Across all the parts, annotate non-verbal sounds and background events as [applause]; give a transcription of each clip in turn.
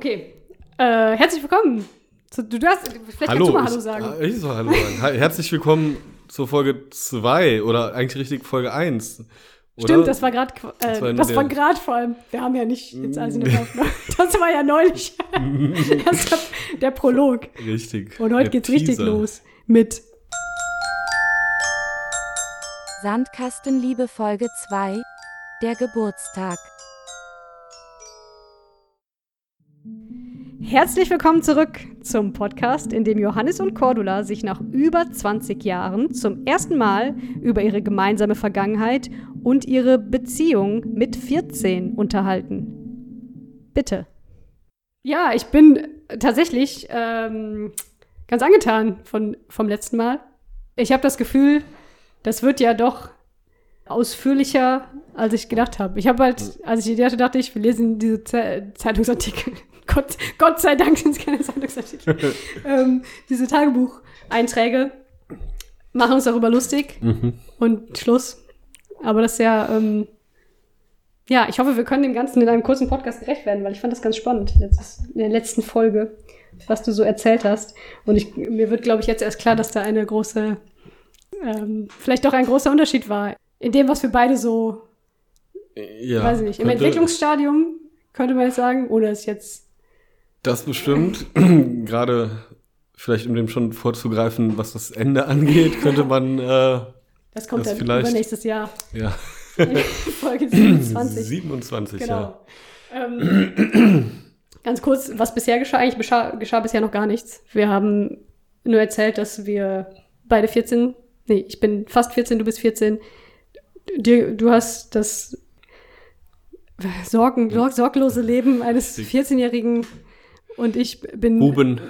Okay. Äh, herzlich willkommen. Zu, du darfst, vielleicht Hallo, kannst du mal Hallo ich, sagen. ah, Ich soll Hallo sagen. Herzlich willkommen zur Folge 2 oder eigentlich richtig Folge 1. Stimmt, das war gerade, Das war äh, das war gerade vor allem. Wir haben ja nicht jetzt alles in der Aufnahme. [laughs] Das war ja neulich. [laughs] das war der Prolog. Richtig. Und heute geht's richtig Teaser. los mit Sandkastenliebe Folge 2 Der Geburtstag. Herzlich willkommen zurück zum Podcast, in dem Johannes und Cordula sich nach über 20 Jahren zum ersten Mal über ihre gemeinsame Vergangenheit und ihre Beziehung mit 14 unterhalten. Bitte. Ja, ich bin tatsächlich ähm, ganz angetan von, vom letzten Mal. Ich habe das Gefühl, das wird ja doch ausführlicher, als ich gedacht habe. Ich habe halt, als ich die hatte, dachte ich, wir lesen diese Ze Zeitungsartikel. Gott, Gott sei Dank sind es keine Zeitungsartikel. [laughs] ähm, diese Tagebucheinträge machen uns darüber lustig Mhm. und Schluss. Aber das ist ja, ähm, ja, ich hoffe, wir können dem Ganzen in einem kurzen Podcast gerecht werden, weil ich fand das ganz spannend letztes, in der letzten Folge, was du so erzählt hast. Und ich, mir wird, glaube ich, jetzt erst klar, dass da eine große, ähm, vielleicht doch ein großer Unterschied war in dem, was wir beide so, Ja, weiß ich nicht, im Entwicklungsstadium könnte man jetzt sagen, oder ist jetzt, Das bestimmt. [clears throat] Gerade vielleicht, um dem schon vorzugreifen, was das Ende angeht, könnte man, äh, das kommt Das dann vielleicht- übernächstes Jahr, ja, [laughs] Folge 27. 27, ja. Genau. Ähm, [clears throat] ganz kurz, was bisher geschah, eigentlich geschah, geschah bisher noch gar nichts. Wir haben nur erzählt, dass wir beide 14, nee, ich bin fast 14, du bist 14. Du, du hast das Sorgen, sorg, sorglose Leben eines Richtig. 14-Jährigen und ich bin Buben.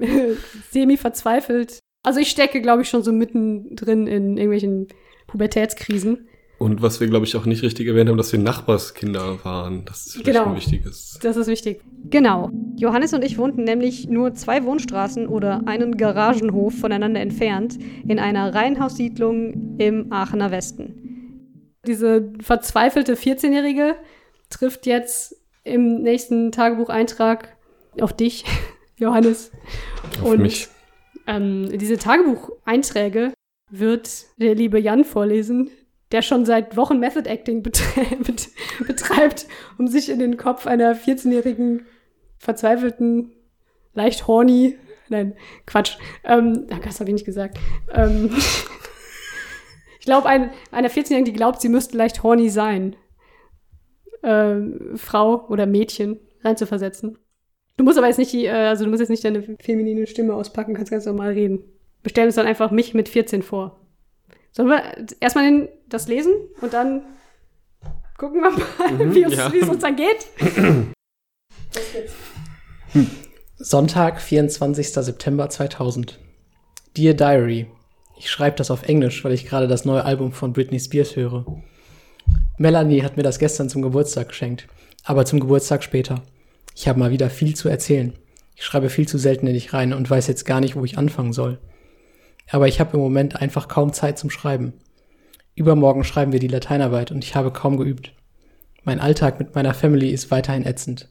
[laughs] semi verzweifelt. Also ich stecke, glaube ich, schon so mittendrin in irgendwelchen Pubertätskrisen. Und was wir, glaube ich, auch nicht richtig erwähnt haben, dass wir Nachbarskinder waren. Das ist vielleicht Genau. ein wichtiges. Das ist wichtig. Genau. Johannes und ich wohnten nämlich nur zwei Wohnstraßen oder einen Garagenhof voneinander entfernt in einer Reihenhaussiedlung im Aachener Westen. Diese verzweifelte 14-Jährige trifft jetzt im nächsten Tagebucheintrag auf dich, [laughs] Johannes. Auf Und mich. ähm, diese Tagebucheinträge wird der liebe Jan vorlesen, der schon seit Wochen Method Acting betre [laughs] bet betreibt, um sich in den Kopf einer 14-jährigen, verzweifelten, leicht horny, nein, Quatsch, ähm, das habe ich nicht gesagt. Ähm, [laughs] ich glaube, ein, einer 14-jährigen, die glaubt, sie müsste leicht horny sein, ähm, Frau oder Mädchen reinzuversetzen. Du musst aber jetzt nicht die, äh, also du musst jetzt nicht deine feminine Stimme auspacken, kannst ganz normal reden. Wir stellen uns dann einfach mich mit 14 vor. Sollen wir erstmal das lesen und dann gucken wir mal, Mhm, wie, uns, ja. wie es uns dann geht? Sonntag, 24. September 2000. Dear Diary. Ich schreibe das auf Englisch, weil ich gerade das neue Album von Britney Spears höre. Melanie hat mir das gestern zum Geburtstag geschenkt, aber zum Geburtstag später. Ich habe mal wieder viel zu erzählen. Ich schreibe viel zu selten in dich rein und weiß jetzt gar nicht, wo ich anfangen soll. Aber ich habe im Moment einfach kaum Zeit zum Schreiben. Übermorgen schreiben wir die Lateinarbeit und ich habe kaum geübt. Mein Alltag mit meiner Family ist weiterhin ätzend.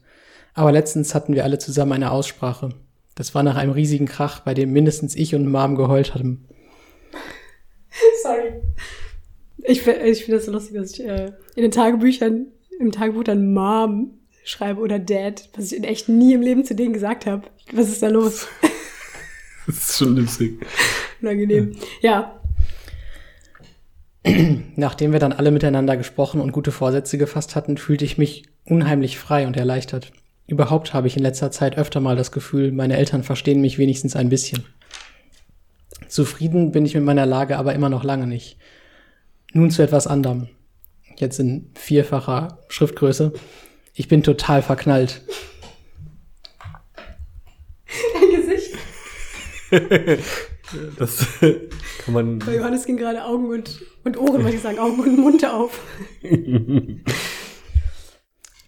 Aber letztens hatten wir alle zusammen eine Aussprache. Das war nach einem riesigen Krach, bei dem mindestens ich und Mom geheult hatten. [laughs] Sorry. Ich, ich finde das so lustig, dass ich äh, in den Tagebüchern, im Tagebuch dann Mom schreibe oder Dad, was ich in echt nie im Leben zu denen gesagt habe. Was ist da los? [laughs] Das ist schon lustig. Unangenehm. Ja, Nachdem wir dann alle miteinander gesprochen und gute Vorsätze gefasst hatten, fühlte ich mich unheimlich frei und erleichtert. Überhaupt habe ich in letzter Zeit öfter mal das Gefühl, meine Eltern verstehen mich wenigstens ein bisschen. Zufrieden bin ich mit meiner Lage aber immer noch lange nicht. Nun zu etwas anderem. Jetzt in vierfacher Schriftgröße. Ich bin total verknallt. dein Gesicht. [laughs] Das kann man. Bei Johannes ging gerade Augen und, und Ohren, wollte ich sagen, Augen und Mund auf. [laughs]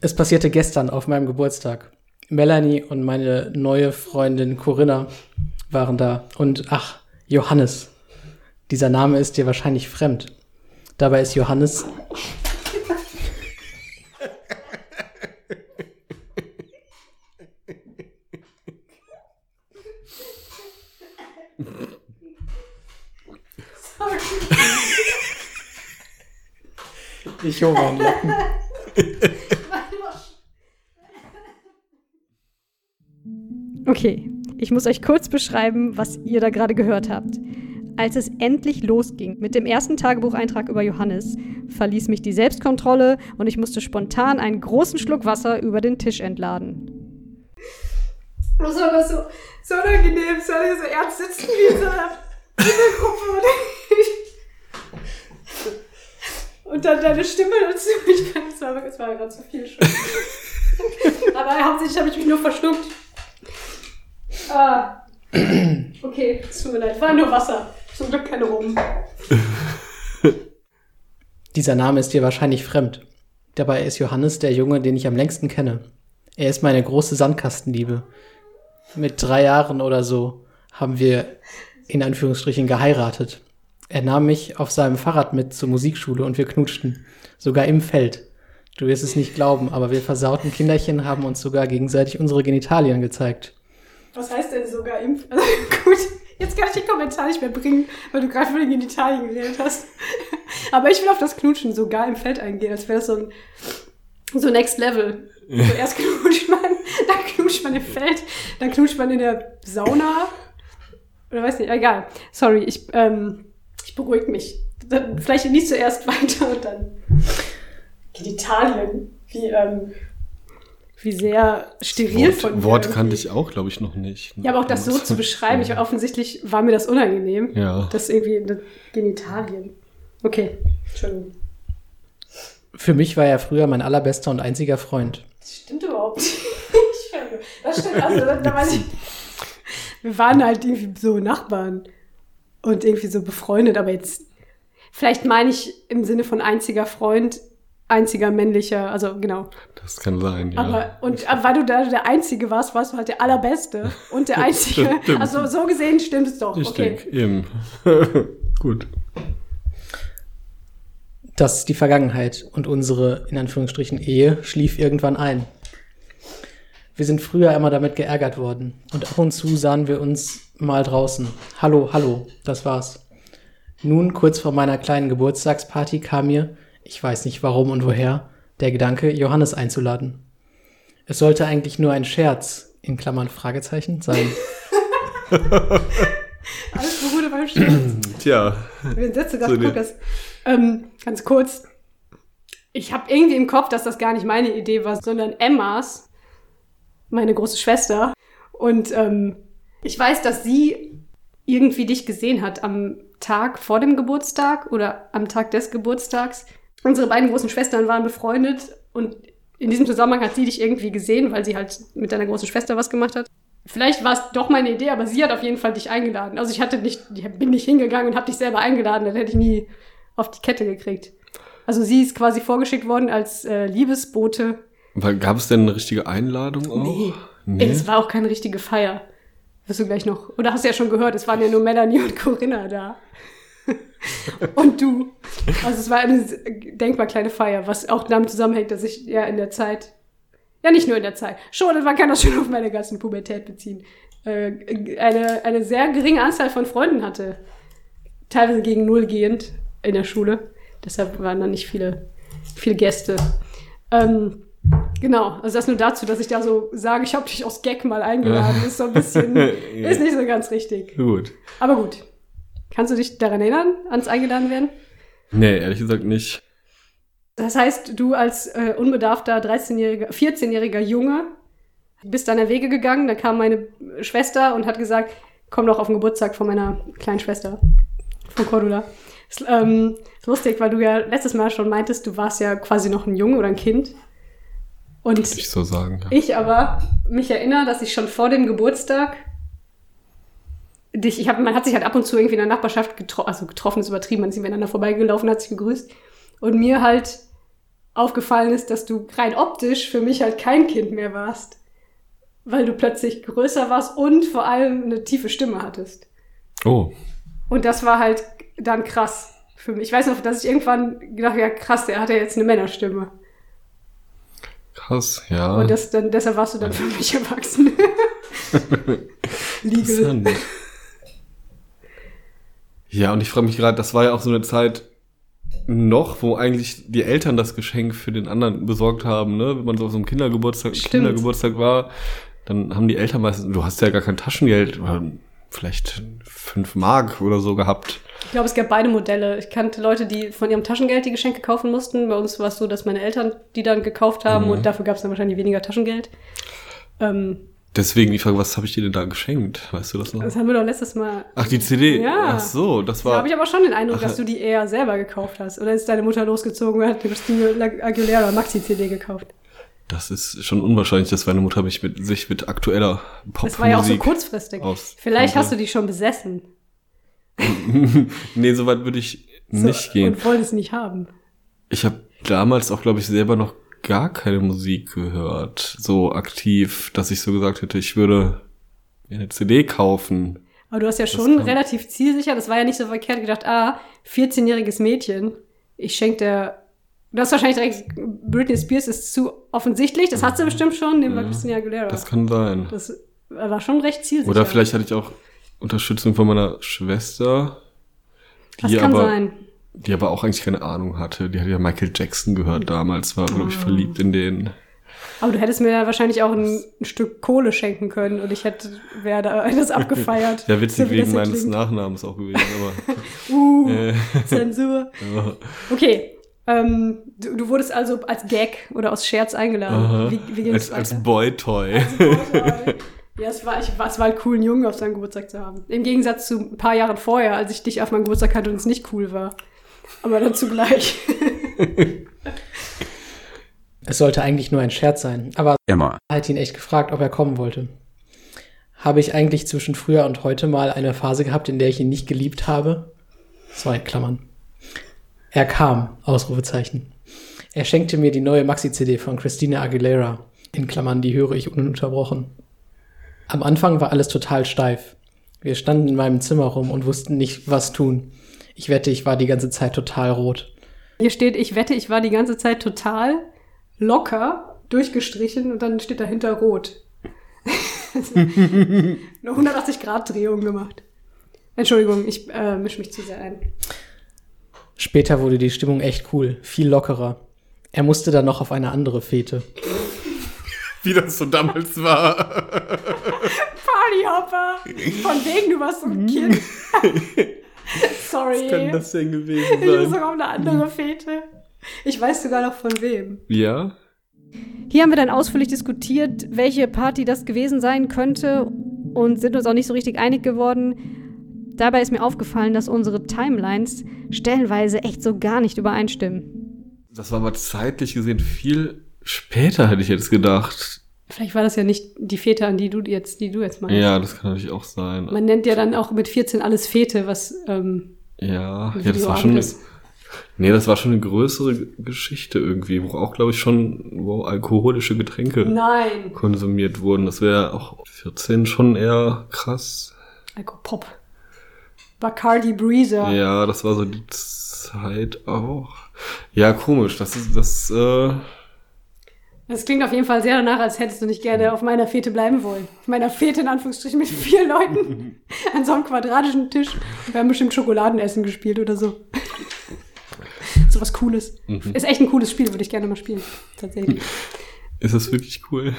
Es passierte gestern auf meinem Geburtstag. Melanie und meine neue Freundin Corinna waren da. Und ach, Johannes. Dieser Name ist dir wahrscheinlich fremd. Dabei ist Johannes. Ich hole meinen Lappen. Okay, ich muss euch kurz beschreiben, was ihr da gerade gehört habt. Als es endlich losging mit dem ersten Tagebucheintrag über Johannes, verließ mich die Selbstkontrolle und ich musste spontan einen großen Schluck Wasser über den Tisch entladen. Das war aber so, so unangenehm, so ernst sitzen wie in so einer Gruppe. Und dann deine Stimme dazu. [laughs] Ich kann, das war, das war gerade zu viel schon. [laughs] aber hauptsächlich habe ich mich nur verschluckt. Ah. Okay, es tut mir leid. War nur Wasser. Zum Glück keine Rum. [laughs] Dieser Name ist dir wahrscheinlich fremd. Dabei ist Johannes der Junge, den ich am längsten kenne. Er ist meine große Sandkastenliebe. Mit drei Jahren oder so haben wir in Anführungsstrichen geheiratet. Er nahm mich auf seinem Fahrrad mit zur Musikschule und wir knutschten. Sogar im Feld. Du wirst es nicht glauben, aber wir versauten Kinderchen haben uns sogar gegenseitig unsere Genitalien gezeigt. Was heißt denn sogar Impf? [laughs] Also, gut, jetzt kann ich den Kommentar nicht mehr bringen, weil du gerade von den Italien geredet hast. [laughs] Aber ich will auf das Knutschen sogar im Feld eingehen, als wäre das so ein so Next Level. So erst knutscht man, [laughs] dann knutscht man im Feld, dann knutscht man in der Sauna. Oder weiß nicht, egal. Sorry, ich, ähm, ich beruhige mich. Dann vielleicht nicht zuerst weiter und dann Genitalien. Wie, ähm, wie sehr steril von Wort, mir Wort kannte ich auch, glaube ich, noch nicht. Ja, aber auch das so zu beschreiben, ich, offensichtlich war mir das unangenehm. Ja. Das irgendwie Genitalien. Okay, Entschuldigung. Für mich war er früher mein allerbester und einziger Freund. Das stimmt überhaupt nicht. [laughs] Das stimmt, also da, da weiß ich. [laughs] Wir waren halt irgendwie so Nachbarn und irgendwie so befreundet, aber jetzt, vielleicht meine ich im Sinne von einziger Freund, einziger männlicher, also genau. Das kann sein, ja. Aber, und aber weil du da der Einzige warst, warst du halt der Allerbeste und der [laughs] Einzige. Also so gesehen stimmt es doch. ich okay. denke, eben. [laughs] Gut. Das ist die Vergangenheit und unsere, in Anführungsstrichen, Ehe schlief irgendwann ein. Wir sind früher immer damit geärgert worden und ab und zu sahen wir uns mal draußen. Hallo, hallo, das war's. Nun, kurz vor meiner kleinen Geburtstagsparty kam mir, ich weiß nicht warum und woher, der Gedanke, Johannes einzuladen. Es sollte eigentlich nur ein Scherz, in Klammern Fragezeichen, sein. [laughs] Alles beruhte beim Stehen. Tja, Wir sind sogar So das. Ähm, ganz kurz. Ich habe irgendwie im Kopf, dass das gar nicht meine Idee war, sondern Emmas, meine große Schwester. Und ähm, ich weiß, dass sie irgendwie dich gesehen hat am Tag vor dem Geburtstag oder am Tag des Geburtstags. Unsere beiden großen Schwestern waren befreundet und in diesem Zusammenhang hat sie dich irgendwie gesehen, weil sie halt mit deiner großen Schwester was gemacht hat. Vielleicht war es doch meine Idee, aber sie hat auf jeden Fall dich eingeladen. Also ich hatte nicht, ich bin nicht hingegangen und habe dich selber eingeladen, dann hätte ich nie auf die Kette gekriegt. Also sie ist quasi vorgeschickt worden als äh, Liebesbote. Gab es denn eine richtige Einladung auch? Nee. Nee. Es war auch keine richtige Feier. Wirst du gleich noch. Oder hast du ja schon gehört, es waren ja nur Melanie und Corinna da. [laughs] und du. Also es war eine denkbar kleine Feier, was auch damit zusammenhängt, dass ich ja in der Zeit, ja nicht nur in der Zeit, schon, man kann das schon auf meine ganzen Pubertät beziehen, äh, eine, eine sehr geringe Anzahl von Freunden hatte. Teilweise gegen null gehend in der Schule. Deshalb waren da nicht viele, viele Gäste. Ähm, genau, also das nur dazu, dass ich da so sage, ich habe dich aus Gag mal eingeladen, ist so ein bisschen, [laughs] ist nicht so ganz richtig. Gut. Aber gut. Kannst du dich daran erinnern, ans eingeladen werden? Nee, ehrlich gesagt nicht. Das heißt, du als äh, unbedarfter 13-jähriger, 14-jähriger Junge bist deiner Wege gegangen, da kam meine Schwester und hat gesagt, komm doch auf den Geburtstag von meiner kleinen Schwester, von Cordula. Ist, ähm, ist lustig, weil du ja letztes Mal schon meintest, du warst ja quasi noch ein Junge oder ein Kind. Und ich so sagen. Ja. ich aber mich erinnere, dass ich schon vor dem Geburtstag dich, ich hab, man hat sich halt ab und zu irgendwie in der Nachbarschaft getroffen, also getroffen ist übertrieben, man ist miteinander vorbeigelaufen, hat sich gegrüßt. Und mir halt aufgefallen ist, dass du rein optisch für mich halt kein Kind mehr warst. Weil du plötzlich größer warst und vor allem eine tiefe Stimme hattest. Oh, Und das war halt dann krass für mich. Ich weiß noch, dass ich irgendwann gedacht habe, ja krass, der hat ja jetzt eine Männerstimme. Krass, ja. Und das, dann, deshalb warst du dann für mich erwachsen. [laughs] Legal. Ja, und ich frage mich gerade, das war ja auch so eine Zeit noch, wo eigentlich die Eltern das Geschenk für den anderen besorgt haben, ne? Wenn man so auf so einem Kindergeburtstag, Stimmt. Kindergeburtstag war, dann haben die Eltern meistens, du hast ja gar kein Taschengeld, vielleicht fünf Mark oder so gehabt. Ich glaube, es gab beide Modelle. Ich kannte Leute, die von ihrem Taschengeld die Geschenke kaufen mussten. Bei uns war es so, dass meine Eltern die dann gekauft haben Mhm. und dafür gab es dann wahrscheinlich weniger Taschengeld. Ähm, Deswegen die Frage, was habe ich dir denn da geschenkt? Weißt du das noch? das haben wir doch letztes Mal. Ach, die CD. Ja. Ach so, das Da war. habe ich aber schon den Eindruck, Ach, dass du die eher selber gekauft hast. Oder ist deine Mutter losgezogen und hat die Christine Aguilera Maxi-CD gekauft? Das ist schon unwahrscheinlich, dass meine Mutter mich mit, sich mit aktueller Popmusik. Das war ja auch so kurzfristig. Vielleicht hast du die schon besessen. Nee, so weit würde ich So, nicht gehen. Und wolltest nicht haben. Ich habe damals auch, glaube ich, selber noch gar keine Musik gehört, so aktiv, dass ich so gesagt hätte, ich würde mir eine CD kaufen. Aber du hast ja schon relativ zielsicher, das war ja nicht so verkehrt gedacht, ah, 14-jähriges Mädchen, ich schenke der. Du hast wahrscheinlich direkt, Britney Spears ist zu offensichtlich, das hat sie bestimmt schon, nehmen wir Ja, Christina Aguilera. Das kann sein. Das war schon recht zielsicher. Oder vielleicht hatte ich auch Unterstützung von meiner Schwester, Das die kann aber, sein. die aber auch eigentlich keine Ahnung hatte. Die hat ja Michael Jackson gehört damals, war, glaube ich, Ah. verliebt in den. Aber du hättest mir ja wahrscheinlich auch ein, ein Stück Kohle schenken können und ich hätte, wäre da das abgefeiert. [laughs] Ja, witzig So das wegen meines klingt. Nachnamens auch gewesen, aber. [laughs] Uh, äh, Zensur. [laughs] ja. Okay. Ähm, du, du wurdest also als Gag oder aus Scherz eingeladen. Wie, wie ging als, es als? Boy-Toy. Ja, es war, ich, es war halt cool, einen Jungen auf seinem Geburtstag zu haben. Im Gegensatz zu ein paar Jahren vorher, als ich dich auf meinem Geburtstag hatte und es nicht cool war. Aber dann zugleich. [laughs] Es sollte eigentlich nur ein Scherz sein, aber Emma, hat ihn echt gefragt, ob er kommen wollte. Habe ich eigentlich zwischen früher und heute mal eine Phase gehabt, in der ich ihn nicht geliebt habe? In Klammern. Er kam, Ausrufezeichen. Er schenkte mir die neue Maxi-CD von Christina Aguilera. In Klammern, die höre ich ununterbrochen. Am Anfang war alles total steif. Wir standen in meinem Zimmer rum und wussten nicht, was tun. Ich wette, ich war die ganze Zeit total rot. Hier steht, ich wette, ich war die ganze Zeit total locker durchgestrichen und dann steht dahinter rot. [laughs] Eine 180-Grad-Drehung gemacht. Entschuldigung, ich äh, mische mich zu sehr ein. Später wurde die Stimmung echt cool, viel lockerer. Er musste dann noch auf eine andere Fete. [laughs] Wie das so damals war. [laughs] Partyhopper! Von wegen, du warst so ein Kind. [laughs] Sorry. Was kann das denn gewesen ich muss sein? sogar auf eine andere Fete. Ich weiß sogar noch von wem. Ja? Hier haben wir dann ausführlich diskutiert, welche Party das gewesen sein könnte und sind uns auch nicht so richtig einig geworden. Dabei ist mir aufgefallen, dass unsere Timelines stellenweise echt so gar nicht übereinstimmen. Das war aber zeitlich gesehen viel später, hätte ich jetzt gedacht. Vielleicht war das ja nicht die Fete, an die du jetzt, die du jetzt meinst. Ja, das kann natürlich auch sein. Man nennt ja dann auch mit 14 alles Fete, was ähm, Ja, ja, das war schon. abends- Nee, das war schon eine größere Geschichte irgendwie, wo auch, glaube ich, schon wo alkoholische Getränke Nein. konsumiert wurden. Das wäre auch 14 schon eher krass. Alkopop. Bacardi Breezer. Ja, das war so die Zeit auch. Ja, komisch. Das ist das. Äh, Das klingt auf jeden Fall sehr danach, als hättest du nicht gerne auf meiner Fete bleiben wollen. Auf meiner Fete in Anführungsstrichen mit vier Leuten [laughs] an so einem quadratischen Tisch. Wir haben bestimmt Schokoladenessen gespielt oder so. [laughs] so was Cooles. Ist echt ein cooles Spiel, würde ich gerne mal spielen. Tatsächlich. [laughs] ist das wirklich cool?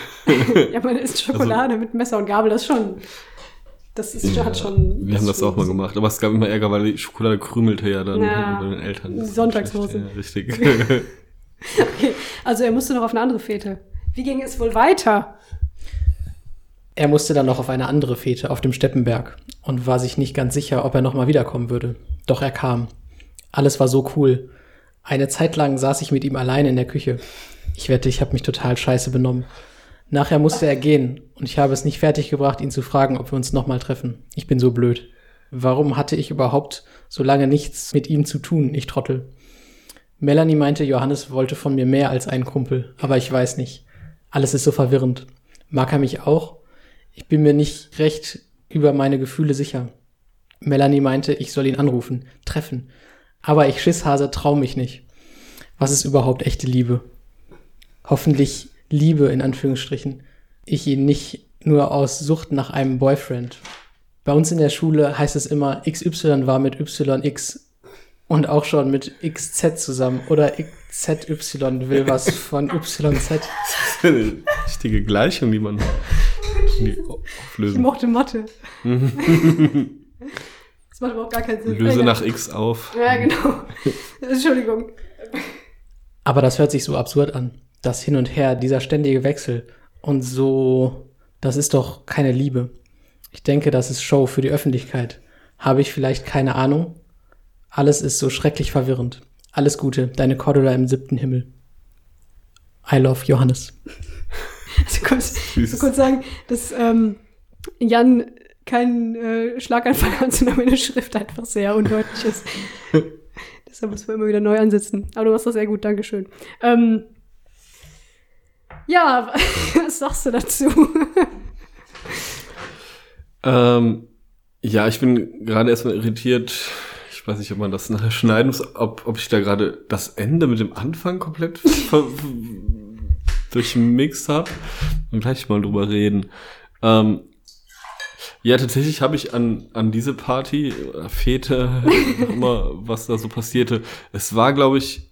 ja, man isst Schokolade mit Messer und Gabel, das ist schon. Das ist, hat schon. Wir haben das auch mal gemacht, aber es gab immer Ärger, weil die Schokolade krümelte ja dann Ja. bei den Eltern. Sonntagshose. Ja, richtig. [laughs] Okay, also er musste noch auf eine andere Fete. Wie ging es wohl weiter? Er musste dann noch auf eine andere Fete auf dem Steppenberg und war sich nicht ganz sicher, ob er nochmal wiederkommen würde. Doch er kam. Alles war so cool. Eine Zeit lang saß ich mit ihm allein in der Küche. Ich wette, ich habe mich total scheiße benommen. Nachher musste er gehen und ich habe es nicht fertiggebracht, ihn zu fragen, ob wir uns nochmal treffen. Ich bin so blöd. Warum hatte ich überhaupt so lange nichts mit ihm zu tun, ich Trottel? Melanie meinte, Johannes wollte von mir mehr als einen Kumpel, aber ich weiß nicht. Alles ist so verwirrend. Mag er mich auch? Ich bin mir nicht recht über meine Gefühle sicher. Melanie meinte, ich soll ihn anrufen, treffen. Aber ich Schisshase trau mich nicht. Was ist überhaupt echte Liebe? Hoffentlich liebe, in Anführungsstrichen, ich ihn nicht nur aus Sucht nach einem Boyfriend. Bei uns in der Schule heißt es immer, XY war mit YX und auch schon mit XZ zusammen oder XZY will was von YZ. [laughs] Eine richtige Gleichung, die man die Ich auflösen. mochte Motte. [laughs] das macht überhaupt gar keinen Sinn. Löse nach X auf. Ja, genau. Entschuldigung. Aber das hört sich so absurd an. Das Hin und Her, dieser ständige Wechsel und so, das ist doch keine Liebe. Ich denke, das ist Show für die Öffentlichkeit. Habe ich vielleicht keine Ahnung? Alles ist so schrecklich verwirrend. Alles Gute, deine Cordula im siebten Himmel. I love Johannes. [laughs] Also kurz, so kurz sagen, dass ähm, Jan keinen äh, Schlaganfall hat, sondern meine Schrift einfach sehr undeutlich ist. [laughs] Deshalb muss man immer wieder neu ansetzen. Aber du machst das sehr gut, Dankeschön. Ähm, ja, [laughs] was sagst du dazu? Ähm, ja, ich bin gerade erstmal irritiert. Ich weiß nicht, ob man das nachher schneiden muss, ob, ob ich da gerade das Ende mit dem Anfang komplett ver durchmixed habe. Und gleich mal drüber reden. Ähm, ja, tatsächlich habe ich an, an diese Party, Fete, immer, [laughs] was da so passierte. Es war, glaube ich,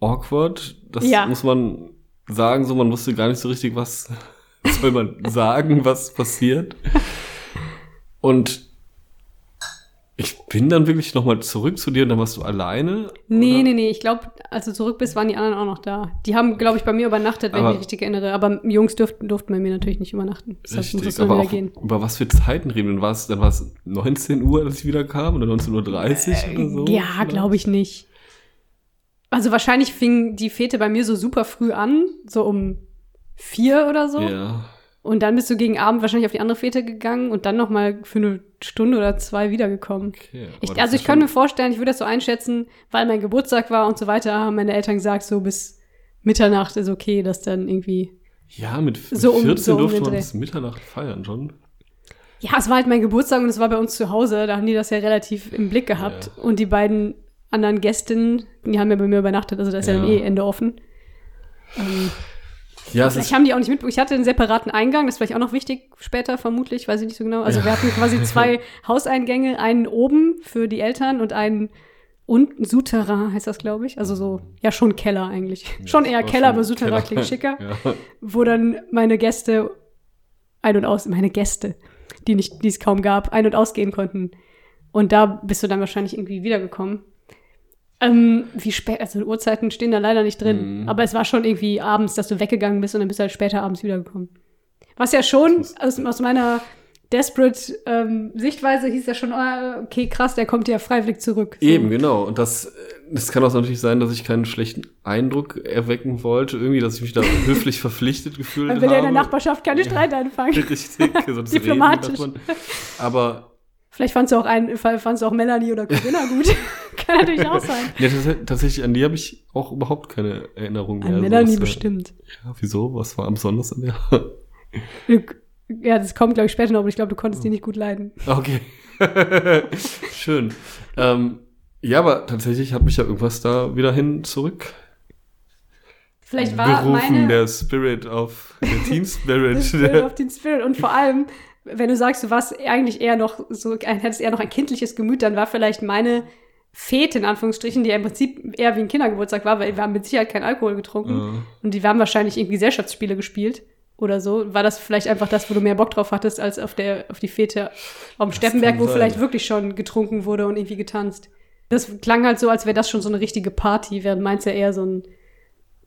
awkward. Das Ja. muss man sagen. So, man wusste gar nicht so richtig, was [laughs] soll man sagen, was passiert. Und ich bin dann wirklich nochmal zurück zu dir und dann warst du alleine? Nee, oder? nee, nee. Ich glaube, als du zurück bist, waren die anderen auch noch da. Die haben, glaube ich, bei mir übernachtet, wenn ich Aber- mich richtig erinnere. Aber Jungs durften, durften bei mir natürlich nicht übernachten. Es Richtig, dann aber auch über was für Zeiten reden? Dann war es, dann war es 19 Uhr, als ich wieder kam oder 19.30 Uhr oder so? Äh, Ja, glaube ich nicht. Also wahrscheinlich fing die Fete bei mir so super früh an, so um vier oder so. Ja. Und dann bist du gegen Abend wahrscheinlich auf die andere Fete gegangen und dann noch mal für eine Stunde oder zwei wiedergekommen. Okay, aber Ich, also ich kann schon- mir vorstellen, ich würde das so einschätzen, weil mein Geburtstag war und so weiter, haben meine Eltern gesagt, so bis Mitternacht ist okay, dass dann irgendwie. Ja, mit, mit So um- 14 so um durfte den man bis Mitternacht feiern schon. Ja, es war halt mein Geburtstag und es war bei uns zu Hause, da haben die das ja relativ im Blick gehabt. Und die beiden anderen Gästinnen, die haben ja bei mir übernachtet, also da ist ja, dann Ja. eh Ende offen. Ähm, Ja, Vielleicht ist, haben die auch nicht mitbekommen. Ich hatte einen separaten Eingang, das ist vielleicht auch noch wichtig später, vermutlich, weiß ich nicht so genau. Also wir hatten quasi [laughs] zwei Hauseingänge, einen oben für die Eltern und einen unten, Souterrain heißt das, glaube ich. Also so, ja, schon Keller eigentlich. schon eher Keller, schon aber Souterrain Keller. klingt schicker. [laughs] Ja. Wo dann meine Gäste ein- und aus, meine Gäste, die, nicht, die es kaum gab, ein- und ausgehen konnten. Und da bist du dann wahrscheinlich irgendwie wiedergekommen. Ähm, wie spät, also Uhrzeiten stehen da leider nicht drin. Mhm. Aber es war schon irgendwie abends, dass du weggegangen bist und dann bist du halt später abends wiedergekommen. Was ja schon aus, aus meiner desperate ähm, Sichtweise hieß ja schon, ah, okay, krass, der kommt ja freiwillig zurück. So. Eben, genau. Und das, das kann auch natürlich sein, dass ich keinen schlechten Eindruck erwecken wollte. Irgendwie, dass ich mich da [laughs] höflich verpflichtet gefühlt Man habe. will ja in der Nachbarschaft keine Streit anfangen. [laughs] Richtig, sonst [laughs] Diplomatisch. Aber Vielleicht fandst du auch einen, fandst du auch Melanie oder Corinna gut. [laughs] Kann natürlich auch sein. ja, tats tatsächlich an die habe ich auch überhaupt keine Erinnerung mehr. An So, Melanie war- bestimmt. Ja, wieso? Was war am besonders an der? Du, ja, das kommt, glaube ich, später noch, aber ich glaube, du konntest die nicht gut leiden. Okay. [laughs] Schön. Ähm, ja, aber tatsächlich hat mich ja irgendwas da wieder hin zurück Vielleicht war gerufen, meine der Spirit auf der Team Spirit. [laughs] das Spirit auf den Spirit. Und vor allem, wenn du sagst, du warst eigentlich eher noch so, ein- hättest eher noch ein kindliches Gemüt, dann war vielleicht meine Fete in Anführungsstrichen, die ja im Prinzip eher wie ein Kindergeburtstag war, weil wir haben mit Sicherheit keinen Alkohol getrunken. Ja. Und die haben wahrscheinlich irgendwie Gesellschaftsspiele gespielt oder so. War das vielleicht einfach das, wo du mehr Bock drauf hattest, als auf der, auf die Fete auf dem Steppenberg, wo sein. vielleicht wirklich schon getrunken wurde und irgendwie getanzt. Das klang halt so, als wäre das schon so eine richtige Party, während meins ja eher so ein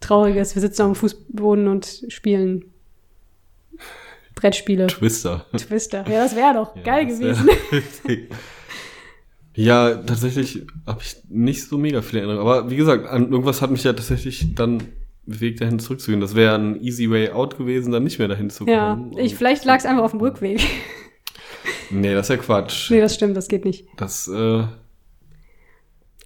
trauriges, wir sitzen auf dem Fußboden und spielen Brettspiele. Twister. Twister. Ja, das wäre doch [laughs] Ja, geil gewesen. [laughs] ja, tatsächlich habe ich nicht so mega viele Erinnerungen. Aber wie gesagt, an irgendwas hat mich ja tatsächlich dann bewegt, dahin zurückzugehen. Das wäre ein easy way out gewesen, dann nicht mehr dahin zu kommen. Ja, ich, vielleicht lag es einfach auf dem Rückweg. [laughs] Nee, das ist ja Quatsch. nee, das stimmt, das geht nicht. Das, äh,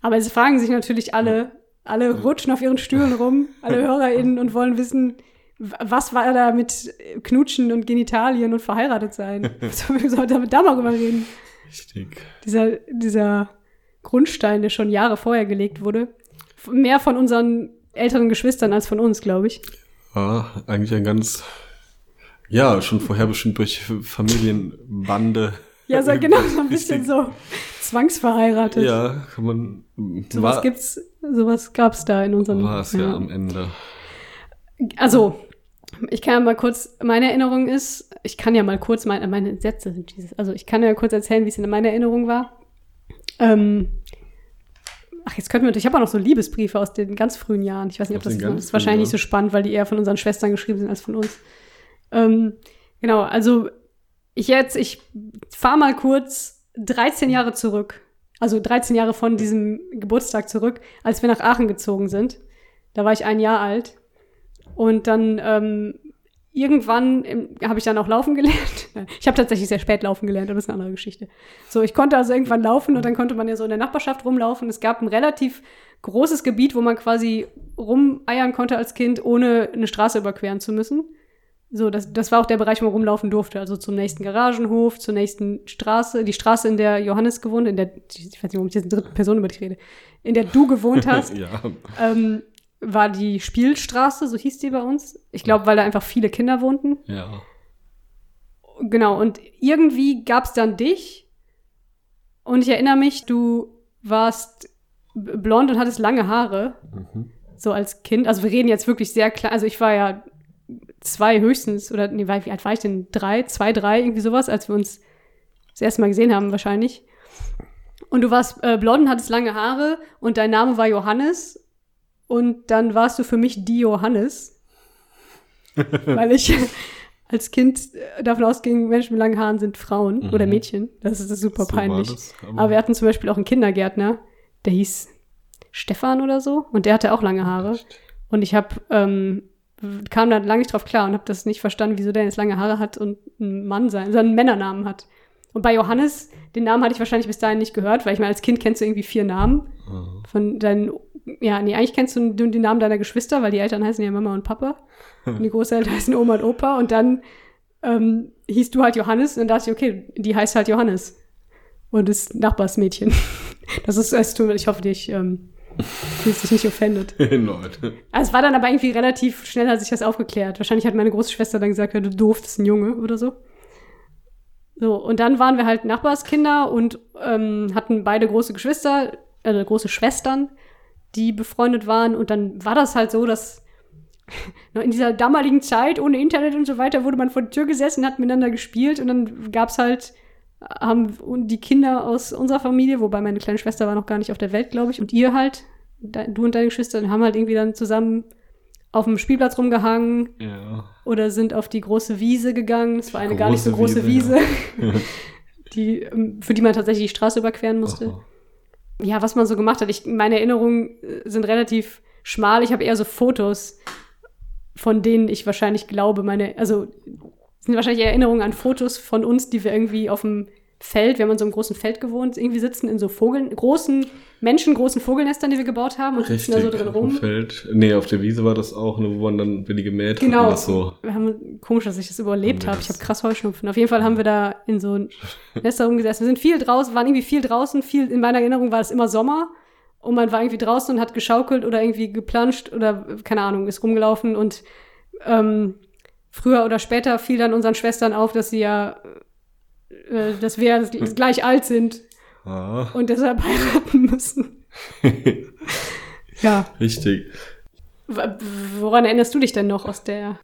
Aber es fragen sich natürlich alle, alle rutschen auf ihren Stühlen rum, alle HörerInnen und wollen wissen, was war da mit Knutschen und Genitalien und verheiratet sein? [laughs] So, wir sollten damit da mal drüber reden. richtig. Dieser, dieser Grundstein, der schon Jahre vorher gelegt wurde. Mehr von unseren älteren Geschwistern als von uns, glaube ich. Ja, eigentlich ein ganz, ja, schon vorherbestimmt durch Familienbande. Ja, so [laughs] genau, so ein bisschen so zwangsverheiratet. Ja, kann man. Sowas war, gibt's, sowas gab's da in unserem. war es ja. am Ende. Also, ich kann ja mal kurz, meine Erinnerung ist, ich kann ja mal kurz, meine, meine Sätze sind dieses, also ich kann ja kurz erzählen, wie es in meiner Erinnerung war. Ähm, ach, jetzt könnten wir, ich habe auch noch so Liebesbriefe aus den ganz frühen Jahren. Ich weiß nicht, ob das, das ist wahrscheinlich nicht so spannend, weil die eher von unseren Schwestern geschrieben sind als von uns. Ähm, genau, also ich jetzt, ich fahre mal kurz 13 Jahre zurück. Also 13 Jahre von diesem Geburtstag zurück, als wir nach Aachen gezogen sind. Da war ich ein Jahr alt. Und dann ähm, irgendwann habe ich dann auch laufen gelernt. [laughs] Ich habe tatsächlich sehr spät laufen gelernt, aber das ist eine andere Geschichte. So, ich konnte also irgendwann laufen und dann konnte man ja so in der Nachbarschaft rumlaufen. Es gab ein relativ großes Gebiet, wo man quasi rumeiern konnte als Kind, ohne eine Straße überqueren zu müssen. So, das, das war auch der Bereich, wo man rumlaufen durfte. Also zum nächsten Garagenhof, zur nächsten Straße, die Straße, in der Johannes gewohnt, in der, ich weiß nicht, warum ich jetzt in dritten Person über dich rede, in der du gewohnt [laughs] hast ja. ähm, war die Spielstraße, so hieß die bei uns. Ich glaube, weil da einfach viele Kinder wohnten. Ja. Genau, und irgendwie gab's dann dich. Und ich erinnere mich, du warst blond und hattest lange Haare, Mhm. so als Kind. Also wir reden jetzt wirklich sehr klein. Also ich war ja zwei höchstens, oder nee, wie alt war ich denn? Drei, zwei, drei, irgendwie sowas, als wir uns das erste Mal gesehen haben wahrscheinlich. Und du warst äh, blond und hattest lange Haare und dein Name war Johannes. Und dann warst du für mich die Johannes. [laughs] weil ich [laughs] als Kind äh, davon ausging, Menschen mit langen Haaren sind Frauen Mhm. oder Mädchen. Das ist super So peinlich. das, Aber wir hatten zum Beispiel auch einen Kindergärtner, der hieß Stefan oder so. Und der hatte auch lange Haare. Und ich habe ähm, kam da lange nicht drauf klar und habe das nicht verstanden, wieso der jetzt lange Haare hat und ein Mann sein, sondern einen Männernamen hat. Und bei Johannes, den Namen hatte ich wahrscheinlich bis dahin nicht gehört, weil ich meine, als Kind kennst du irgendwie vier Namen Mhm. von deinen, ja, nee, eigentlich kennst du die Namen deiner Geschwister, weil die Eltern heißen ja Mama und Papa. Und die Großeltern [laughs] heißen Oma und Opa. Und dann ähm, hieß du halt Johannes und dann dachte ich, okay, die heißt halt Johannes. Und ist Nachbarsmädchen. [laughs] Das ist, es tut ich hoffe, dich ähm, [laughs] fühlst dich nicht offended. Leute. Also es war dann aber irgendwie relativ schnell hat sich das aufgeklärt. Wahrscheinlich hat meine große Schwester dann gesagt, ja, du doof, das ist ein Junge oder so. So, und dann waren wir halt Nachbarskinder und ähm, hatten beide große Geschwister, also große Schwestern, die befreundet waren. Und dann war das halt so, dass [laughs] in dieser damaligen Zeit, ohne Internet und so weiter, wurde man vor der Tür gesessen, hat miteinander gespielt und dann gab's halt, haben die Kinder aus unserer Familie, wobei meine kleine Schwester war noch gar nicht auf der Welt, glaube ich, und ihr halt, du und deine Geschwister, haben halt irgendwie dann zusammen auf dem Spielplatz rumgehangen Ja. oder sind auf die große Wiese gegangen. Es war eine gar nicht so Große große Wiese, Wiese, [laughs] die, ähm, für die man tatsächlich die Straße überqueren musste. Aha. Ja, was man so gemacht hat. Ich, meine Erinnerungen äh, sind relativ schmal. Ich habe eher so Fotos, von denen ich wahrscheinlich glaube, meine, also sind wahrscheinlich Erinnerungen an Fotos von uns, die wir irgendwie auf dem Feld, wir haben in so einem großen Feld gewohnt, irgendwie sitzen in so Vogeln, großen, menschengroßen Vogelnestern, die wir gebaut haben und sitzen da so drin auf dem rum. Feld. Nee, auf der Wiese war das auch, ne, wo man dann billige gemäht Genau. hat. und Das so. Wir haben, komisch, dass ich das überlebt habe. Ich habe krass Heuschnupfen. Auf jeden Fall haben wir da in so ein Nester rumgesessen. Wir sind viel draußen, waren irgendwie viel draußen. Viel, in meiner Erinnerung war es immer Sommer. Und man war irgendwie draußen und hat geschaukelt oder irgendwie geplanscht oder, keine Ahnung, ist rumgelaufen. Und ähm, früher oder später fiel dann unseren Schwestern auf, dass sie ja, äh, dass wir [laughs] gleich alt sind Ah, und deshalb heiraten müssen. [laughs] Ja. richtig. Woran erinnerst du dich denn noch aus der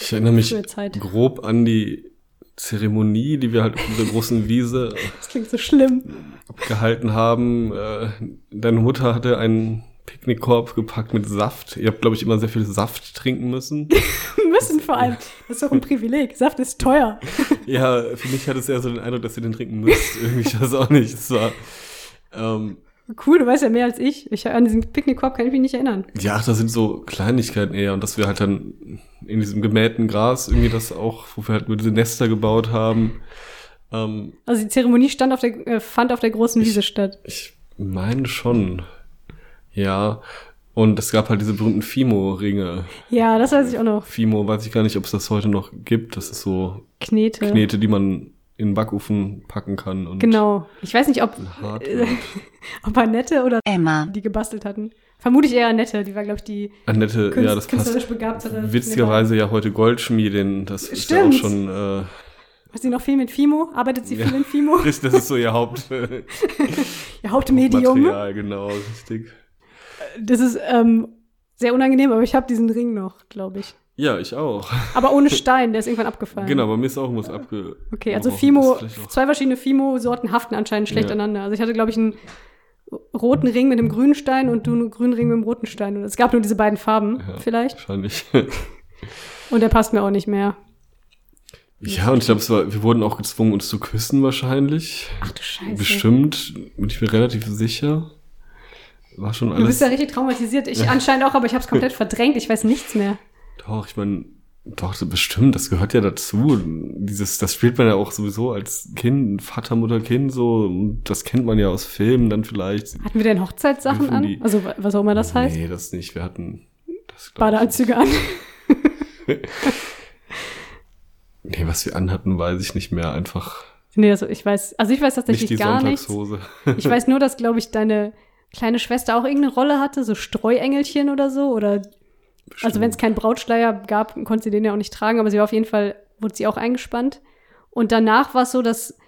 Ich erinnere mich Zeit? grob an die Zeremonie, die wir halt auf dieser großen Wiese [laughs] Das klingt so schlimm. abgehalten haben. Äh, Deine Mutter hatte einen Picknickkorb gepackt mit Saft. Ihr habt, glaube ich, immer sehr viel Saft trinken müssen. [laughs] müssen vor allem. [laughs] Das ist doch ein Privileg. Saft ist teuer. [laughs] ja, für mich hat es eher so den Eindruck, dass ihr den trinken müsst. Irgendwie, ich weiß auch nicht. Es war, ähm, Cool, du weißt ja mehr als ich. ich an diesen Picknickkorb kann ich mich nicht erinnern. ja, das sind so Kleinigkeiten eher. Und dass wir halt dann in diesem gemähten Gras irgendwie das auch, wo wir halt nur diese Nester gebaut haben. Ähm, Also die Zeremonie stand auf der, äh, fand auf der großen Ich- Wiese statt. Ich meine schon. Ja. Und es gab halt diese berühmten Fimo-Ringe. Ja, das weiß ich auch noch. Fimo, weiß ich gar nicht, ob es das heute noch gibt. Das ist so Knete. Knete, die man in den Backofen packen kann. Und Genau. Ich weiß nicht, ob, [laughs] ob Annette oder Emma, die gebastelt hatten. Vermutlich eher Annette, die war, glaube ich, die Annette, Künst ja, das künstlerisch passt. begabtere. Witzigerweise ja heute Goldschmiedin, das ist ja auch Stimmt. schon, äh, Hat sie noch viel mit Fimo? Arbeitet sie Ja. viel in Fimo? [laughs] das ist so ihr Haupt, [laughs] Ihr Hauptmedium. Material, genau, richtig. Das ist ähm, sehr unangenehm, aber ich habe diesen Ring noch, glaube ich. Ja, ich auch. Aber ohne [laughs] Stein, der ist irgendwann abgefallen. Genau, bei mir ist auch muss abge. Okay, also. Fimo, zwei verschiedene Fimo-Sorten haften anscheinend schlecht Ja. aneinander. Also ich hatte, glaube ich, einen roten Ring mit einem grünen Stein und du einen grünen Ring mit einem roten Stein. Und es gab nur diese beiden Farben, Ja. vielleicht. Wahrscheinlich. [laughs] Und der passt mir auch nicht mehr. ja, und ich glaube, wir wurden auch gezwungen, uns zu küssen wahrscheinlich. Ach du Scheiße. Bestimmt, bin ich mir relativ sicher. War schon Du bist alles. ja richtig traumatisiert. Ich anscheinend auch, aber ich habe es komplett verdrängt. Ich weiß nichts mehr. Doch, ich meine, doch, bestimmt, das gehört ja dazu. Dieses, das spielt man ja auch sowieso als Kind, Vater, Mutter, Kind, so, das kennt man ja aus Filmen dann vielleicht. Hatten wir denn Hochzeitssachen an? die- Also was auch immer das heißt. Nee, das nicht. Wir hatten das Badeanzüge an. [laughs] Nee, was wir anhatten, weiß ich nicht mehr. Einfach nee, also ich weiß, also ich weiß nicht tatsächlich die gar nichts. Sonntagshose. Ich weiß nur, dass, glaube ich, deine kleine Schwester auch irgendeine Rolle hatte, so Streuengelchen oder so. Oder also wenn es keinen Brautschleier gab, konnte sie den ja auch nicht tragen, aber sie war auf jeden Fall, wurde sie auch eingespannt. Und danach war es so, dass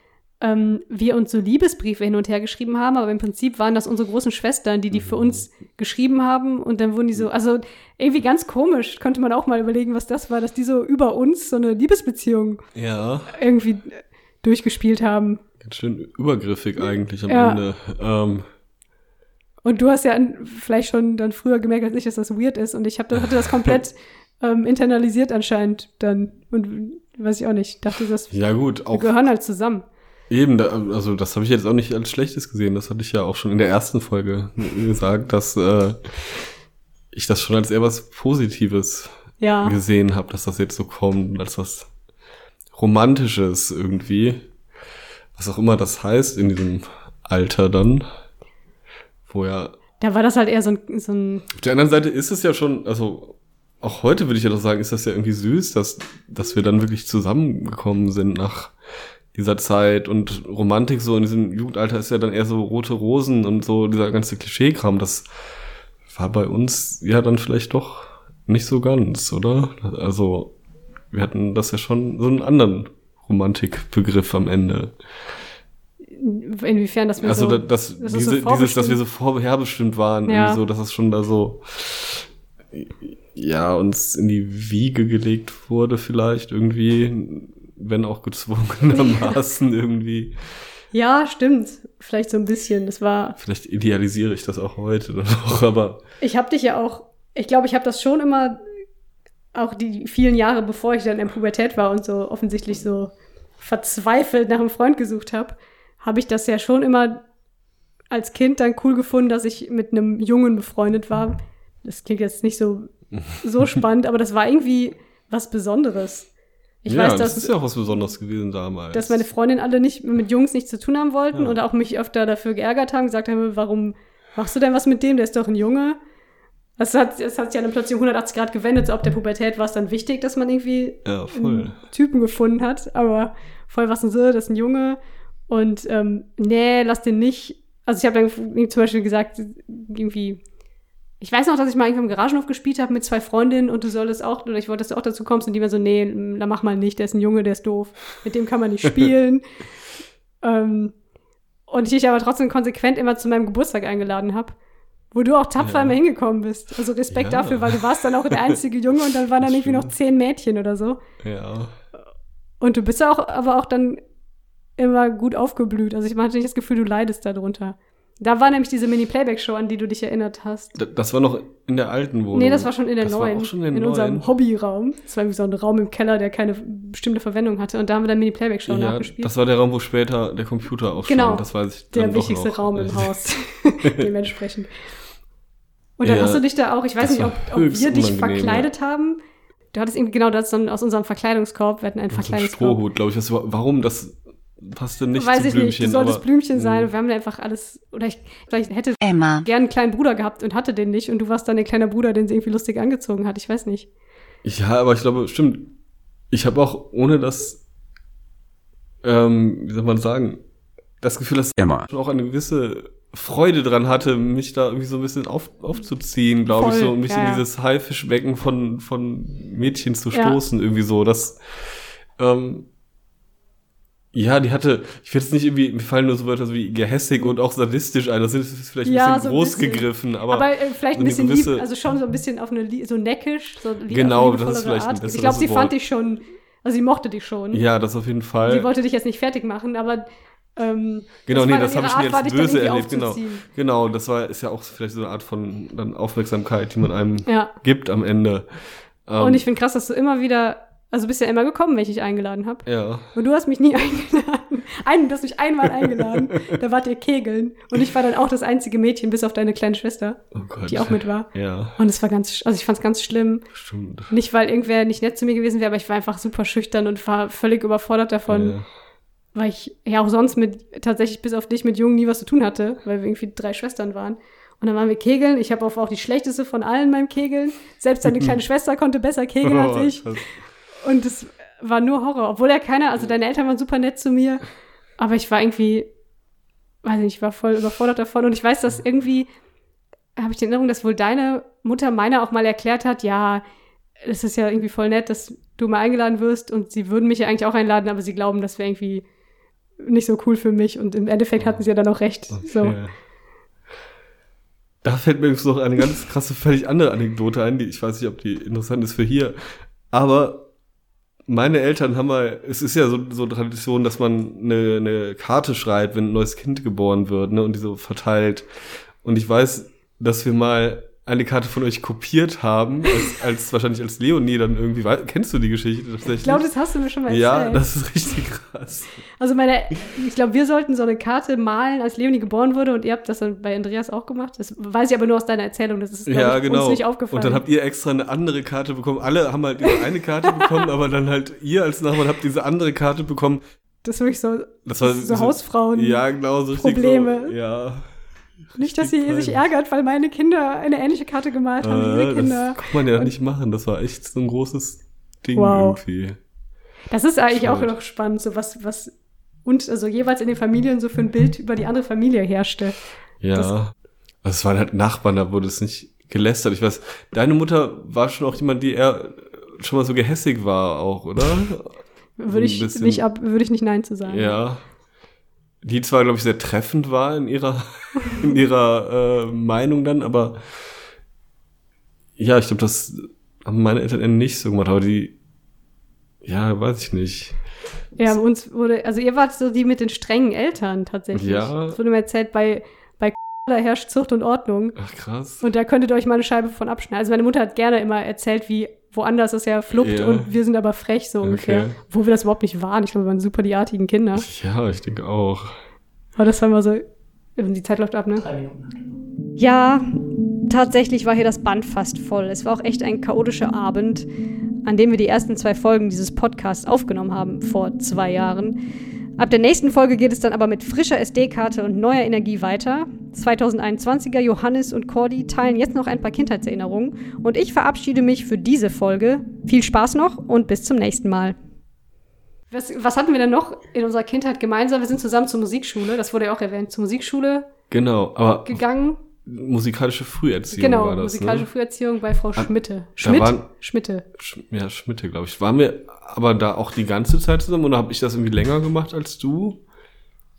ähm, wir uns so Liebesbriefe hin und her geschrieben haben, aber im Prinzip waren das unsere großen Schwestern, die die für uns geschrieben haben und dann wurden die so, also irgendwie ganz komisch, könnte man auch mal überlegen, was das war, dass die so über uns so eine Liebesbeziehung Ja, irgendwie durchgespielt haben. ganz schön übergriffig eigentlich am Ja. Ende. Ähm, Und du hast ja vielleicht schon dann früher gemerkt als ich, dass das weird ist. Und ich hab, hatte das komplett [laughs] ähm, internalisiert anscheinend dann. Und weiß ich auch nicht. Dachte, das, ja gut, wir auch gehören halt zusammen. eben, da, also das habe ich jetzt auch nicht als Schlechtes gesehen. Das hatte ich ja auch schon in der ersten Folge [laughs] gesagt, dass äh, ich das schon als eher was Positives Ja. gesehen habe, dass das jetzt so kommt, als was Romantisches irgendwie. Was auch immer das heißt in diesem Alter dann. Wo ja Da war das halt eher so ein, so ein Auf der anderen Seite ist es ja schon, also auch heute würde ich ja doch sagen, ist das ja irgendwie süß, dass, dass wir dann wirklich zusammengekommen sind nach dieser Zeit und Romantik so in diesem Jugendalter ist ja dann eher so rote Rosen und so dieser ganze Klischeekram. Das war bei uns ja dann vielleicht doch nicht so ganz, oder? Also wir hatten das ja schon so einen anderen Romantikbegriff am Ende. Inwiefern, dass wir Also so, da- das, das diese, so dieses, dass wir so vorherbestimmt waren, Ja. so, dass es schon da so ja uns in die Wiege gelegt wurde vielleicht irgendwie, wenn auch gezwungenermaßen [laughs] irgendwie. Ja, stimmt. Vielleicht so ein bisschen. Das war, Vielleicht idealisiere ich das auch heute auch, [laughs] aber ich habe dich ja auch, ich glaube, ich habe das schon immer, auch die vielen Jahre, bevor ich dann in Pubertät war und so offensichtlich so verzweifelt nach einem Freund gesucht habe, habe ich das ja schon immer als Kind dann cool gefunden, dass ich mit einem Jungen befreundet war. Das klingt jetzt nicht so, so [laughs] spannend, aber das war irgendwie was Besonderes. Ich ja, weiß, das dass, ist ja auch was Besonderes gewesen damals. dass meine Freundinnen alle nicht mit Jungs nichts zu tun haben wollten Ja. und auch mich öfter dafür geärgert haben, gesagt haben, warum machst du denn was mit dem? Der ist doch ein Junge. Das hat, das hat sich ja dann plötzlich um 180 Grad gewendet. So ab der Pubertät war es dann wichtig, dass man irgendwie ja, Typen gefunden hat. Aber voll was denn so, das ist ein Junge. Und ähm, nee, lass den nicht. Also ich habe dann zum Beispiel gesagt, irgendwie, ich weiß noch, dass ich mal irgendwann im Garagenhof gespielt habe mit zwei Freundinnen und du solltest auch, oder ich wollte, dass du auch dazu kommst und die waren so, nee, na mach mal nicht, der ist ein Junge, der ist doof. Mit dem kann man nicht [laughs] spielen. ähm, und ich dich aber trotzdem konsequent immer zu meinem Geburtstag eingeladen habe. Wo du auch tapfer Ja. immer hingekommen bist. Also Respekt Ja. dafür, weil du warst dann auch der [laughs] einzige Junge und dann waren dann irgendwie noch zehn Mädchen oder so. Ja. Und du bist auch, aber auch dann immer gut aufgeblüht. Also ich hatte nicht das Gefühl, du leidest darunter. Da war nämlich diese Mini-Playback-Show, an die du dich erinnert hast. Das war noch in der alten Wohnung. Nee, das war schon in der das neuen. War auch schon in, in der unserem neuen. Hobbyraum. Das war irgendwie so ein Raum im Keller, der keine bestimmte Verwendung hatte. Und da haben wir dann Mini-Playback-Show Ja, nachgespielt. das war der Raum, wo später der Computer aufstand. Genau. Das weiß ich der wichtigste noch. Raum im Haus. [laughs] Dementsprechend. Und dann Ja, hast du dich da auch, ich weiß nicht, ob, ob wir dich verkleidet haben. Du hattest irgendwie, genau, das dann aus unserem Verkleidungskorb, wir hatten einen So ein Verkleidungskorb. Strohhut, glaube ich. Das war, warum? Das passte nicht Weiß zu ich nicht, Blümchen. du solltest aber, Blümchen sein. Und wir haben da einfach alles, oder ich vielleicht hätte Emma, gern einen kleinen Bruder gehabt und hatte den nicht. Und du warst dann der kleine Bruder, den sie irgendwie lustig angezogen hat. Ich weiß nicht. Ja, aber ich glaube, stimmt. Ich habe auch ohne das, ähm, wie soll man sagen, das Gefühl, dass Emma. schon auch eine gewisse Freude dran hatte, mich da irgendwie so ein bisschen auf, aufzuziehen, glaube ich, so, und mich ja, in ja. dieses Haifischbecken von, von Mädchen zu Ja. stoßen, irgendwie so. Das, ähm, ja, die hatte, ich will jetzt nicht irgendwie, mir fallen nur so Wörter wie gehässig und auch sadistisch ein, das ist vielleicht ein Ja, bisschen so ein groß bisschen. gegriffen, aber, Aber, äh, vielleicht ein bisschen gewisse- lieb, also schon so ein bisschen auf eine, so neckisch, so Genau, das ist vielleicht ein Art. Ich glaube, sie Wort. fand dich schon, also sie mochte dich schon. ja, das auf jeden Fall. Sie wollte dich jetzt nicht fertig machen, aber ähm, Genau, nee, das habe ich Art, dich dann böse erlebt, genau. Genau, das war, ist ja auch vielleicht so eine Art von dann Aufmerksamkeit, die man einem Ja. gibt am Ende. Ähm, Und ich finde krass, dass du immer wieder, also bist ja immer gekommen, wenn ich dich eingeladen habe. ja. Und du hast mich nie [laughs] eingeladen. Ein, du hast mich einmal eingeladen. da wart ihr Kegeln. Und ich war dann auch das einzige Mädchen, bis auf deine kleine Schwester, Oh die auch mit war. Ja, Und es war ganz, also ich fand es ganz schlimm. stimmt. Nicht, weil irgendwer nicht nett zu mir gewesen wäre, aber ich war einfach super schüchtern und war völlig überfordert davon, ja. weil ich ja auch sonst mit, tatsächlich bis auf dich mit Jungen nie was zu tun hatte, weil wir irgendwie drei Schwestern waren. Und dann waren wir kegeln. Ich habe auch, die schlechteste von allen beim Kegeln. Selbst deine [laughs] kleine Schwester konnte besser kegeln als ich. Oh, das- Und es war nur Horror. Obwohl ja keiner, also deine Eltern waren super nett zu mir, aber ich war irgendwie, weiß nicht, ich war voll überfordert davon. Und ich weiß, dass irgendwie, habe ich die Erinnerung, dass wohl deine Mutter meiner auch mal erklärt hat, ja, es ist ja irgendwie voll nett, dass du mal eingeladen wirst und sie würden mich ja eigentlich auch einladen, aber sie glauben, das wäre irgendwie nicht so cool für mich. Und im Endeffekt hatten sie ja dann auch recht. So. Okay. Da fällt mir übrigens noch eine ganz krasse, völlig andere Anekdote ein, die ich weiß nicht, ob die interessant ist für hier. Aber meine Eltern haben mal, es ist ja so, so Tradition, dass man eine, eine Karte schreibt, wenn ein neues Kind geboren wird, ne, und die so verteilt. Und ich weiß, dass wir mal eine Karte von euch kopiert haben, als, als wahrscheinlich als Leonie dann irgendwie, kennst du die Geschichte tatsächlich? Ich glaube, das hast du mir schon mal erzählt. ja, das ist richtig krass. Also meine, ich glaube, wir sollten so eine Karte malen, als Leonie geboren wurde und ihr habt das dann bei Andreas auch gemacht. Das weiß ich aber nur aus deiner Erzählung, das ist Ja, ich, genau. uns nicht aufgefallen. Und dann habt ihr extra eine andere Karte bekommen. Alle haben halt diese eine Karte bekommen, aber dann halt ihr als Nachbarn habt diese andere Karte bekommen. das ist wirklich so, Das war so Hausfrauen. Ja, genau, so richtig Probleme. So, ja. Nicht, dass sie richtig sich peinlich. ärgert, weil meine Kinder eine ähnliche Karte gemalt haben wie Äh, ihre Kinder. das kann man ja Und- nicht machen. Das war echt so ein großes Ding Wow. irgendwie. Das ist eigentlich auch Schade. noch spannend, so was, was und also jeweils in den Familien so für ein Bild über die andere Familie herrschte. Ja. Das- also es waren halt Nachbarn, da wurde es nicht gelästert. Ich weiß, deine Mutter war schon auch jemand, die eher schon mal so gehässig war auch, oder? Würde ich nicht ab, würde ich nicht Nein zu sagen. Ja. Die zwar, glaube ich, sehr treffend war in ihrer, [laughs] in ihrer äh, Meinung dann, aber ja, ich glaube, das haben meine Eltern nicht so gemacht, aber die, ja, weiß ich nicht. Ja, uns wurde, also ihr wart so die mit den strengen Eltern tatsächlich. Ja. Es wurde mir erzählt, bei, bei da herrscht Zucht und Ordnung. Ach, krass. Und da könntet ihr euch mal eine Scheibe von abschneiden. Also meine Mutter hat gerne immer erzählt, wie woanders ist ja Flucht Ja. und wir sind aber frech, so ungefähr. Okay. Wo wir das überhaupt nicht waren. Ich glaube, wir waren super die artigen Kinder. Ja, ich denke auch. Aber das war immer so, die Zeit läuft ab, ne? Drei Minuten. Ja, tatsächlich war hier das Band fast voll. Es war auch echt ein chaotischer Abend, an dem wir die ersten zwei Folgen dieses Podcasts aufgenommen haben, vor zwei Jahren. Ab der nächsten Folge geht es dann aber mit frischer SD-Karte und neuer Energie weiter. 2021er Johannes und Cordy teilen jetzt noch ein paar Kindheitserinnerungen und ich verabschiede mich für diese Folge. Viel Spaß noch und bis zum nächsten Mal. Was, was hatten wir denn noch in unserer Kindheit gemeinsam? Wir sind zusammen zur Musikschule, das wurde ja auch erwähnt, zur Musikschule Genau, aber gegangen. Musikalische Früherziehung Genau, war das, musikalische ne? Früherziehung bei Frau Schmitte. Schmidt? waren- Schmitte. Sch ja, Schmitte, glaube ich. Waren wir aber da auch die ganze Zeit zusammen oder habe ich das irgendwie länger gemacht als du?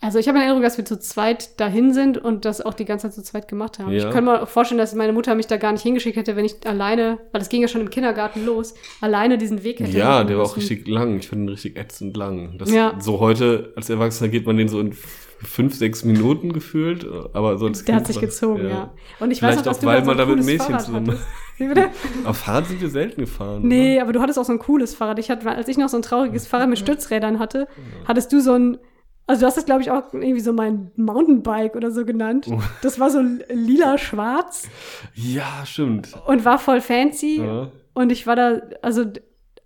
Also ich habe in Erinnerung, dass wir zu zweit dahin sind und das auch die ganze Zeit zu zweit gemacht haben. Ja. Ich kann mir vorstellen, dass meine Mutter mich da gar nicht hingeschickt hätte, wenn ich alleine, weil es ging ja schon im Kindergarten los, alleine diesen Weg hätte. Ja, der war auch richtig lang. Ich finde ihn richtig ätzend lang. Das, Ja. So heute als Erwachsener geht man den so in fünf, sechs Minuten gefühlt, aber so als Der hat sich war- gezogen, ja. Und ich weiß Vielleicht noch, dass auch, du weil da so man ein da mit Mädchen Fahrrad zusammen-? [laughs] Auf Fahrrad sind wir selten gefahren. Nee, aber du hattest auch so ein cooles Fahrrad. Ich hatte, als ich noch so ein trauriges Fahrrad mit Stützrädern hatte, hattest du so ein, also du hast das, glaube ich, auch irgendwie so mein Mountainbike oder so genannt. Oh. Das war so lila-schwarz Oder? Ja, stimmt. und war voll fancy. Ja. Und ich war da, also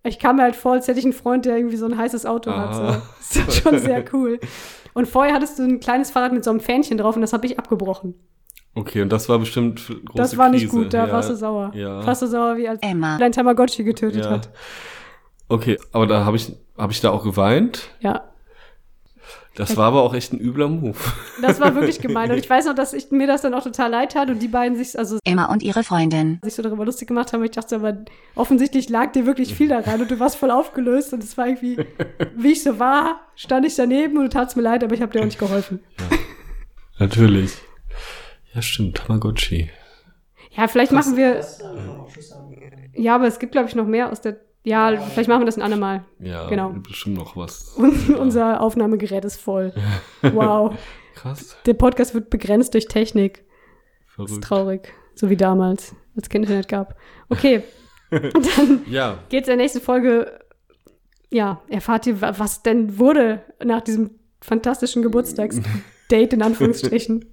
ich kam mir halt vor, als hätte ich einen Freund, der irgendwie so ein heißes Auto hat. So. Ah. Das ist schon sehr [laughs] cool. Und vorher hattest du ein kleines Fahrrad mit so einem Fähnchen drauf und das habe ich abgebrochen. Okay, und das war bestimmt große das war nicht Krise. gut, da ja. warst du sauer. Ja. Fast so sauer, wie als Emma. dein Tamagotchi getötet Ja. hat. Okay, aber da habe ich, hab ich da auch geweint. Ja. Das war aber auch echt ein übler Move. [laughs] Das war wirklich gemein. Und ich weiß noch, dass ich, mir das dann auch total leid tat und die beiden sich, also Emma und ihre Freundin. sich so darüber lustig gemacht haben. Ich dachte aber, offensichtlich lag dir wirklich viel daran und du warst voll aufgelöst und es war irgendwie, [laughs] wie ich so war, stand ich daneben und du tat's mir leid, aber ich habe dir auch nicht geholfen. [laughs] Natürlich. Ja, stimmt, Tamagotchi. Ja, vielleicht machen wir, ja, aber es gibt, glaube ich, noch mehr aus der, ja, vielleicht machen wir das ein andermal. Ja, Genau. bestimmt noch was. Und unser Aufnahmegerät ist voll. [laughs] Wow. Krass, Der Podcast wird begrenzt durch Technik. Das ist verrückt. traurig. So wie damals, als es kein Internet gab. Okay. [laughs] Dann Ja, geht's in der nächsten Folge. Ja, erfahrt ihr, wa- was denn wurde nach diesem fantastischen Geburtstagsdate in Anführungsstrichen.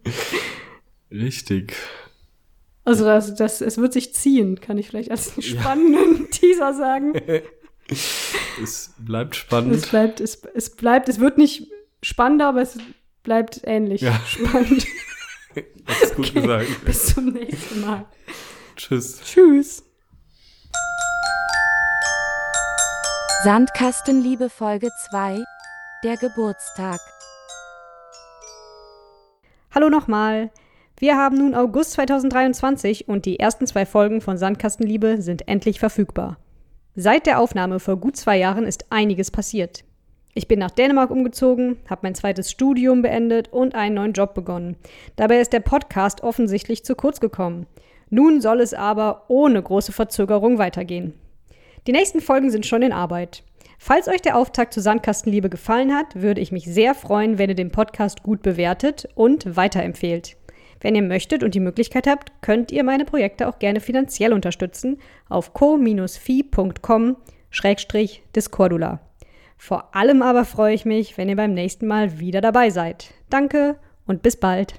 [laughs] richtig. Also das, das, es wird sich ziehen, kann ich vielleicht als spannenden [laughs] Teaser sagen. Es bleibt Es spannend. bleibt, es, es bleibt, es wird nicht spannender, aber es bleibt ähnlich Ja. spannend. [laughs] Das ist gut gesagt. Bis zum nächsten Mal. Tschüss. Tschüss. Sandkastenliebe Folge 2 Der Geburtstag. Hallo nochmal. Wir haben nun August 2023 und die ersten zwei Folgen von Sandkastenliebe sind endlich verfügbar. Seit der Aufnahme vor gut zwei Jahren ist einiges passiert. Ich bin nach Dänemark umgezogen, habe mein zweites Studium beendet und einen neuen Job begonnen. Dabei ist der Podcast offensichtlich zu kurz gekommen. Nun soll es aber ohne große Verzögerung weitergehen. Die nächsten Folgen sind schon in Arbeit. Falls euch der Auftakt zu Sandkastenliebe gefallen hat, würde ich mich sehr freuen, wenn ihr den Podcast gut bewertet und weiterempfehlt. Wenn ihr möchtet und die Möglichkeit habt, könnt ihr meine Projekte auch gerne finanziell unterstützen auf co-fi.com-discordula. Vor allem aber freue ich mich, wenn ihr beim nächsten Mal wieder dabei seid. Danke und bis bald.